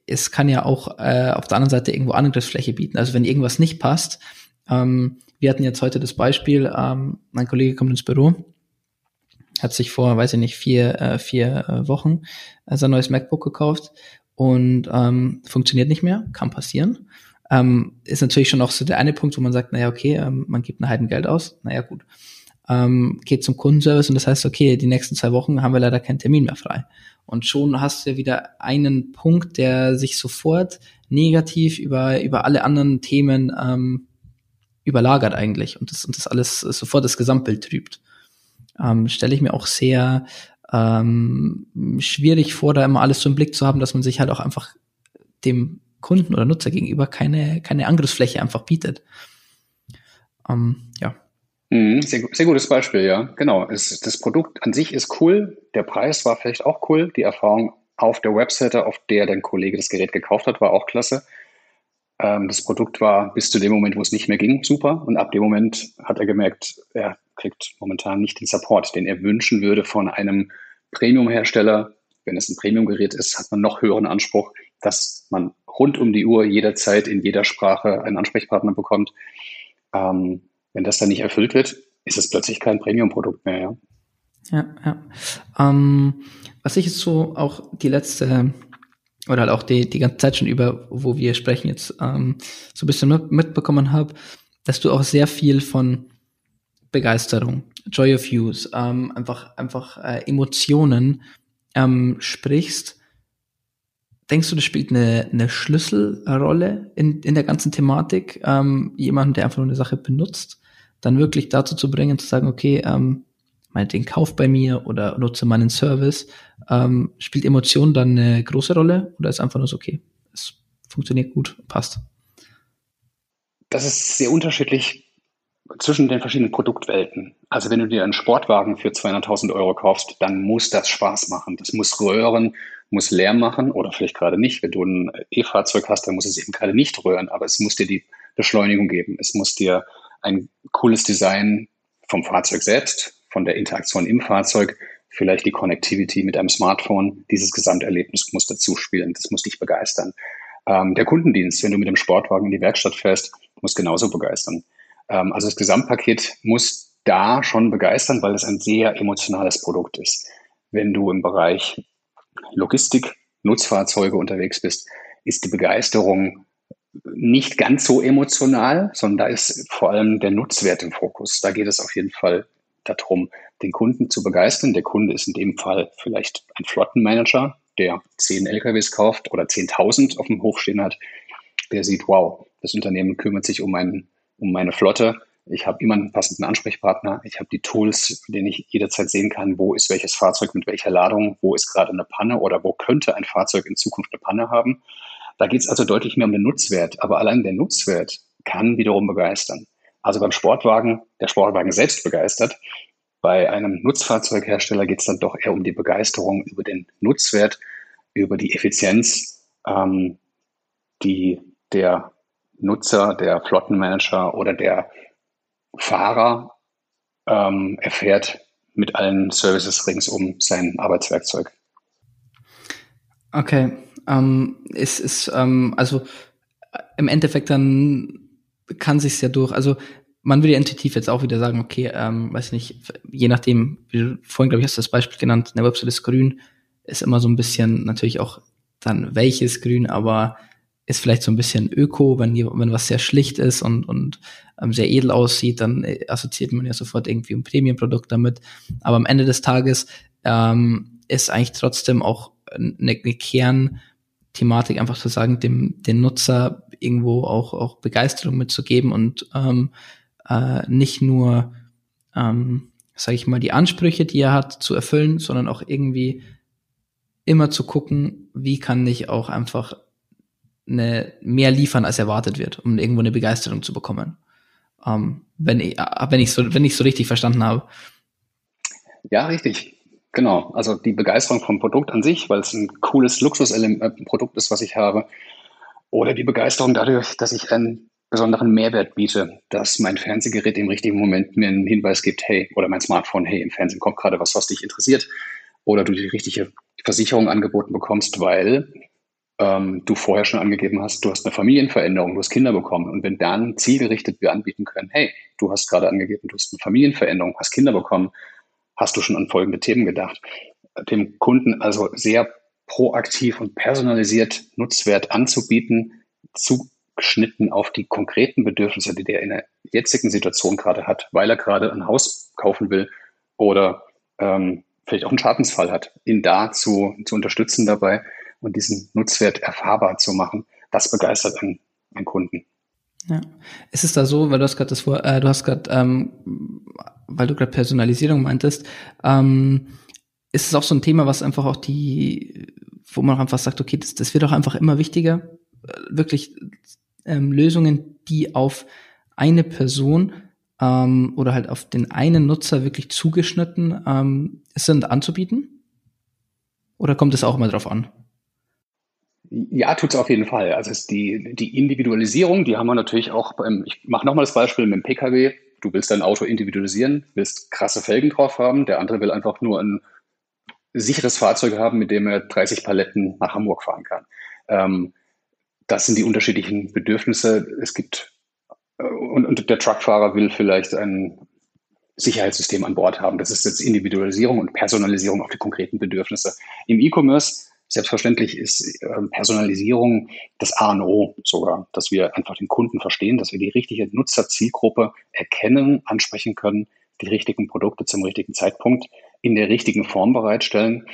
es kann ja auch äh, auf der anderen Seite irgendwo Angriffsfläche bieten. Also wenn irgendwas nicht passt, ähm, wir hatten jetzt heute das Beispiel, ähm, mein Kollege kommt ins Büro, hat sich vor, weiß ich nicht, vier, äh, vier äh, Wochen äh, sein neues MacBook gekauft und ähm, funktioniert nicht mehr, kann passieren ähm, ist natürlich schon auch so der eine Punkt, wo man sagt, naja, okay, ähm, man gibt ein Heiden Geld aus, naja, gut. Ähm, geht zum Kundenservice und das heißt, okay, die nächsten zwei Wochen haben wir leider keinen Termin mehr frei. Und schon hast du ja wieder einen Punkt, der sich sofort negativ über, über alle anderen Themen ähm, überlagert eigentlich und das, und das alles sofort das Gesamtbild trübt. Ähm, Stelle ich mir auch sehr ähm, schwierig vor, da immer alles so im Blick zu haben, dass man sich halt auch einfach dem Kunden oder Nutzer gegenüber keine, keine Angriffsfläche einfach bietet. Ähm, ja. Mhm, sehr, sehr gutes Beispiel, ja. Genau. Es, das Produkt an sich ist cool. Der Preis war vielleicht auch cool. Die Erfahrung auf der Webseite, auf der dein Kollege das Gerät gekauft hat, war auch klasse. Ähm, das Produkt war bis zu dem Moment, wo es nicht mehr ging, super. Und ab dem Moment hat er gemerkt, er kriegt momentan nicht den Support, den er wünschen würde von einem Premium-Hersteller. Wenn es ein Premium-Gerät ist, hat man noch höheren Anspruch, dass man rund um die Uhr jederzeit in jeder Sprache einen Ansprechpartner bekommt. Ähm, wenn das dann nicht erfüllt wird, ist es plötzlich kein Premium-Produkt mehr. Ja, ja. ja. Ähm, was ich jetzt so auch die letzte oder halt auch die, die ganze Zeit schon über, wo wir sprechen jetzt, ähm, so ein bisschen mitbekommen habe, dass du auch sehr viel von Begeisterung, Joy of Use, ähm, einfach, einfach äh, Emotionen ähm, sprichst Denkst du, das spielt eine, eine Schlüsselrolle in, in der ganzen Thematik, ähm, jemanden, der einfach nur eine Sache benutzt, dann wirklich dazu zu bringen, zu sagen, okay, ähm, den Kauf bei mir oder nutze meinen Service, ähm, spielt Emotion dann eine große Rolle oder ist einfach nur so, okay, es funktioniert gut, passt? Das ist sehr unterschiedlich zwischen den verschiedenen Produktwelten. Also wenn du dir einen Sportwagen für 200.000 Euro kaufst, dann muss das Spaß machen. Das muss röhren, muss Lärm machen oder vielleicht gerade nicht. Wenn du ein E-Fahrzeug hast, dann muss es eben gerade nicht röhren, aber es muss dir die Beschleunigung geben. Es muss dir ein cooles Design vom Fahrzeug selbst, von der Interaktion im Fahrzeug, vielleicht die Connectivity mit einem Smartphone. Dieses Gesamterlebnis muss dazu spielen. Das muss dich begeistern. Ähm, der Kundendienst, wenn du mit dem Sportwagen in die Werkstatt fährst, muss genauso begeistern. Ähm, also das Gesamtpaket muss da schon begeistern, weil es ein sehr emotionales Produkt ist. Wenn du im Bereich Logistik, Nutzfahrzeuge unterwegs bist, ist die Begeisterung nicht ganz so emotional, sondern da ist vor allem der Nutzwert im Fokus. Da geht es auf jeden Fall darum, den Kunden zu begeistern. Der Kunde ist in dem Fall vielleicht ein Flottenmanager, der zehn LKWs kauft oder 10.000 auf dem Hof stehen hat. Der sieht, wow, das Unternehmen kümmert sich um, ein, um meine Flotte ich habe immer einen passenden Ansprechpartner. Ich habe die Tools, mit denen ich jederzeit sehen kann, wo ist welches Fahrzeug mit welcher Ladung, wo ist gerade eine Panne oder wo könnte ein Fahrzeug in Zukunft eine Panne haben. Da geht es also deutlich mehr um den Nutzwert. Aber allein der Nutzwert kann wiederum begeistern. also beim Sportwagen, der Sportwagen selbst begeistert. Bei einem Nutzfahrzeughersteller geht es dann doch eher um die Begeisterung über den Nutzwert, über die Effizienz, ähm, die der Nutzer, der Flottenmanager oder der Fahrer ähm, erfährt mit allen Services rings um sein Arbeitswerkzeug. Okay, ähm, es ist ähm, also im Endeffekt dann kann sich's ja durch. Also man würde ja intuitiv jetzt auch wieder sagen, okay, ähm, weiß nicht, je nachdem, wie du vorhin glaube ich hast du das Beispiel genannt, eine Website ist grün, ist immer so ein bisschen natürlich auch dann welches grün, aber ist vielleicht so ein bisschen öko, wenn, wenn was sehr schlicht ist und, und ähm, sehr edel aussieht, dann äh, assoziiert man ja sofort irgendwie ein Premium-Produkt damit. Aber am Ende des Tages ähm, ist eigentlich trotzdem auch eine, eine Kernthematik, einfach zu sagen, dem den Nutzer irgendwo auch, auch Begeisterung mitzugeben und ähm, äh, nicht nur, ähm, sage ich mal, die Ansprüche, die er hat, zu erfüllen, sondern auch irgendwie immer zu gucken, wie kann ich auch einfach eine, mehr liefern, als erwartet wird, um irgendwo eine Begeisterung zu bekommen. Ähm, wenn, ich, äh, wenn, ich so, wenn ich so richtig verstanden habe. Ja, richtig. Genau. Also die Begeisterung vom Produkt an sich, weil es ein cooles Luxusprodukt ist, was ich habe. Oder die Begeisterung dadurch, dass ich einen besonderen Mehrwert biete, dass mein Fernsehgerät im richtigen Moment mir einen Hinweis gibt, hey, oder mein Smartphone, hey, im Fernsehen kommt gerade was, was dich interessiert. Oder du die richtige Versicherung angeboten bekommst, weil ähm, du vorher schon angegeben hast, du hast eine Familienveränderung, du hast Kinder bekommen. Und wenn dann zielgerichtet wir anbieten können, hey, du hast gerade angegeben, du hast eine Familienveränderung, hast Kinder bekommen, hast du schon an folgende Themen gedacht. Dem Kunden also sehr proaktiv und personalisiert Nutzwert anzubieten, zugeschnitten auf die konkreten Bedürfnisse, die der in der jetzigen Situation gerade hat, weil er gerade ein Haus kaufen will oder ähm, vielleicht auch einen Schadensfall hat, ihn da zu, zu unterstützen dabei, und diesen Nutzwert erfahrbar zu machen, das begeistert einen, einen Kunden. Ja. Ist es da so, weil du hast gerade das vor, äh, du hast gerade, ähm, weil du gerade Personalisierung meintest, ähm, ist es auch so ein Thema, was einfach auch die, wo man auch einfach sagt, okay, das, das wird auch einfach immer wichtiger, äh, wirklich ähm, Lösungen, die auf eine Person ähm, oder halt auf den einen Nutzer wirklich zugeschnitten ähm, sind anzubieten? Oder kommt es auch mal drauf an? Ja, tut es auf jeden Fall. Also die, die Individualisierung, die haben wir natürlich auch beim, ich mache nochmal das Beispiel mit dem Pkw. Du willst dein Auto individualisieren, willst krasse Felgen drauf haben, der andere will einfach nur ein sicheres Fahrzeug haben, mit dem er 30 Paletten nach Hamburg fahren kann. Ähm, das sind die unterschiedlichen Bedürfnisse. Es gibt, äh, und, und der Truckfahrer will vielleicht ein Sicherheitssystem an Bord haben. Das ist jetzt Individualisierung und Personalisierung auf die konkreten Bedürfnisse. Im E-Commerce Selbstverständlich ist ähm, Personalisierung das A und O sogar, dass wir einfach den Kunden verstehen, dass wir die richtige Nutzerzielgruppe erkennen, ansprechen können, die richtigen Produkte zum richtigen Zeitpunkt in der richtigen Form bereitstellen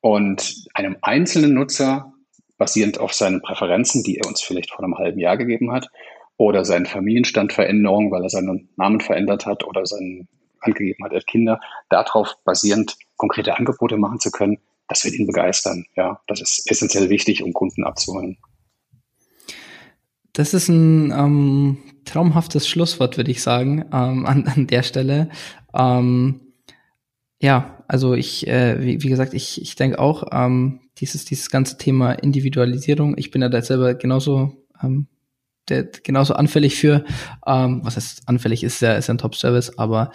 und einem einzelnen Nutzer basierend auf seinen Präferenzen, die er uns vielleicht vor einem halben Jahr gegeben hat, oder seinen Familienstandveränderung, weil er seinen Namen verändert hat oder seinen angegeben hat, er hat Kinder, darauf basierend konkrete Angebote machen zu können, das wird ihn begeistern. Ja, das ist essentiell wichtig, um Kunden abzuholen. Das ist ein ähm, traumhaftes Schlusswort, würde ich sagen, ähm, an, an der Stelle. Ähm, ja, also ich, äh, wie, wie gesagt, ich, ich denke auch, ähm, dieses, dieses ganze Thema Individualisierung, ich bin ja da selber genauso, ähm, der, genauso anfällig für, ähm, was heißt anfällig ist, ja, ist ja ein Top-Service, aber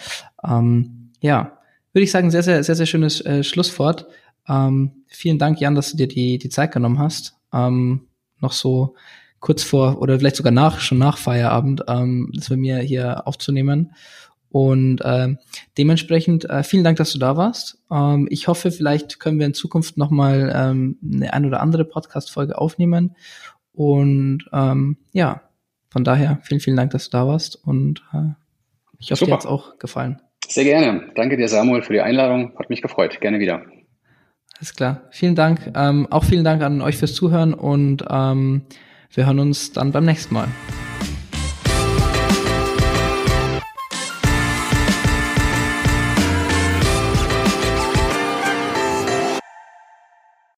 ja, würde ich sagen, sehr, sehr, sehr, sehr schönes äh, Schlusswort. Ähm, vielen Dank, Jan, dass du dir die, die Zeit genommen hast. Ähm, noch so kurz vor oder vielleicht sogar nach, schon nach Feierabend, ähm, das bei mir hier aufzunehmen. Und äh, dementsprechend äh, vielen Dank, dass du da warst. Ähm, ich hoffe, vielleicht können wir in Zukunft nochmal ähm, eine ein oder andere Podcast-Folge aufnehmen. Und ähm, ja, von daher vielen, vielen Dank, dass du da warst. Und äh, ich hoffe, Super. dir hat's auch gefallen. Sehr gerne. Danke dir, Samuel, für die Einladung. Hat mich gefreut. Gerne wieder. Alles klar. Vielen Dank. Ähm, auch vielen Dank an euch fürs Zuhören und ähm, wir hören uns dann beim nächsten Mal.